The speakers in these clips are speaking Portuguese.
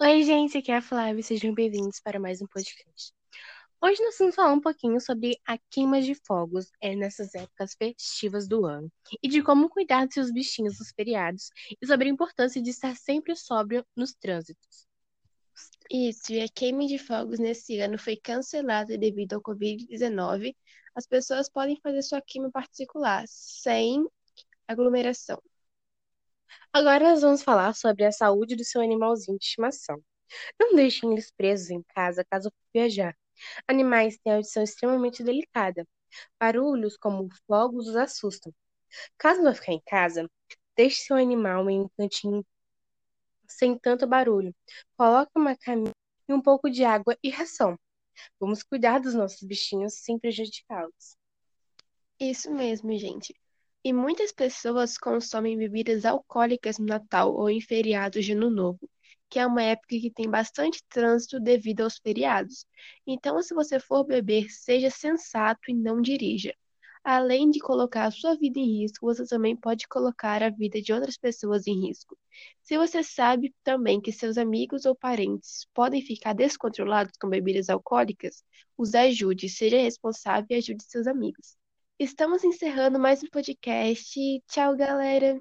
Oi, gente, aqui é a Flávia, sejam bem-vindos para mais um podcast. Hoje nós vamos falar um pouquinho sobre a queima de fogos é, nessas épocas festivas do ano e de como cuidar dos seus bichinhos nos feriados e sobre a importância de estar sempre sóbrio nos trânsitos. Isso, e a queima de fogos nesse ano foi cancelada devido ao Covid-19. As pessoas podem fazer sua queima particular, sem aglomeração. Agora nós vamos falar sobre a saúde do seu animalzinho de estimação. Não deixem eles presos em casa caso for viajar. Animais têm audição extremamente delicada. Barulhos como fogos os assustam. Caso vá ficar em casa, deixe seu animal em um cantinho sem tanto barulho. Coloque uma caminha e um pouco de água e ração. Vamos cuidar dos nossos bichinhos sem prejudicá-los. Isso mesmo, gente. E muitas pessoas consomem bebidas alcoólicas no Natal ou em feriados de Ano Novo, que é uma época que tem bastante trânsito devido aos feriados. Então, se você for beber, seja sensato e não dirija. Além de colocar a sua vida em risco, você também pode colocar a vida de outras pessoas em risco. Se você sabe também que seus amigos ou parentes podem ficar descontrolados com bebidas alcoólicas, os ajude, seja responsável e ajude seus amigos. Estamos encerrando mais um podcast. Tchau, galera!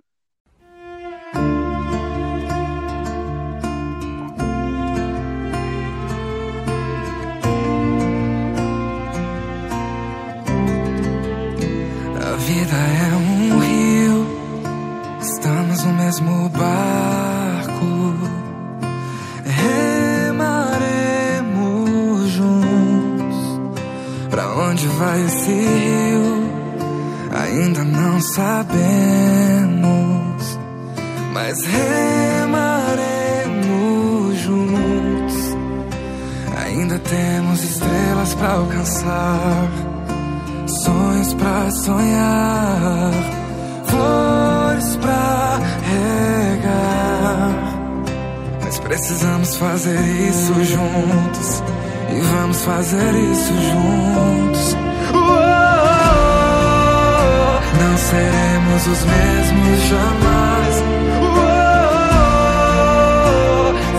A vida é um rio, estamos no mesmo barco. Remaremos juntos. Pra onde vai esse rio? Ainda não sabemos, mas remaremos juntos. Ainda temos estrelas pra alcançar sonhos pra sonhar, flores pra regar. Mas precisamos fazer isso juntos e vamos fazer isso juntos. Seremos os mesmos jamais. Uou,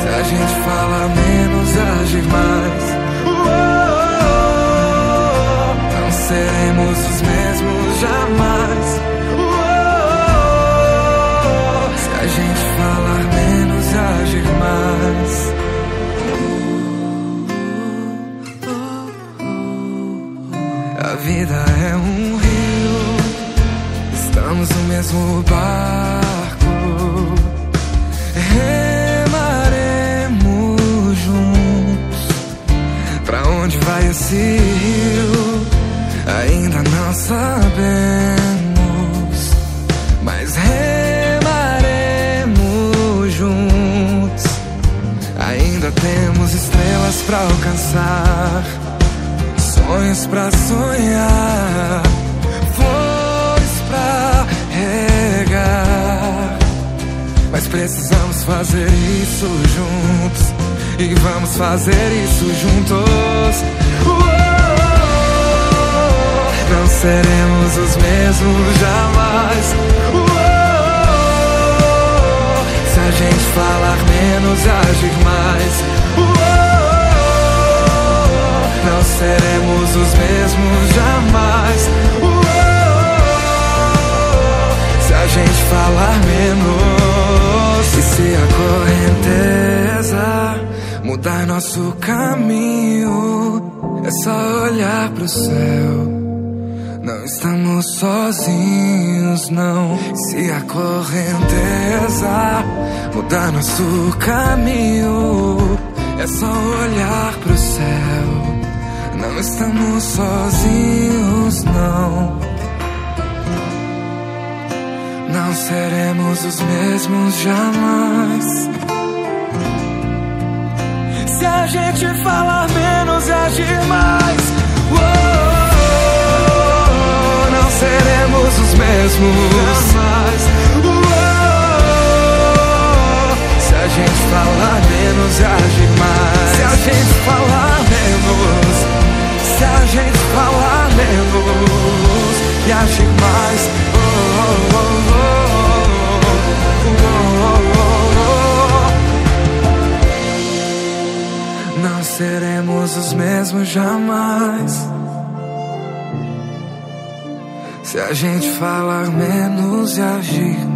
se a gente fala menos, agir mais. Não seremos os mesmos jamais. Se a gente estamos no mesmo barco. Remaremos juntos. Pra onde vai esse rio? Ainda não sabemos, mas remaremos juntos. Ainda temos estrelas pra alcançar, sonhos pra sonhar, precisamos fazer isso juntos. E vamos fazer isso juntos. Não seremos os mesmos jamais. Se a gente falar menos, agir mais. Não seremos os mesmos jamais. Se a gente falar menos. Mudar nosso caminho, é só olhar pro céu. Não estamos sozinhos, não. Se a correnteza mudar nosso caminho, é só olhar pro céu. Não estamos sozinhos, não. Não seremos os mesmos jamais. Se a gente falar menos e agir mais, uou, não seremos os mesmos. Se a gente falar menos e agir mais, se a gente falar menos, se a gente falar menos e agir mais. Jamais. Se a gente falar menos e agir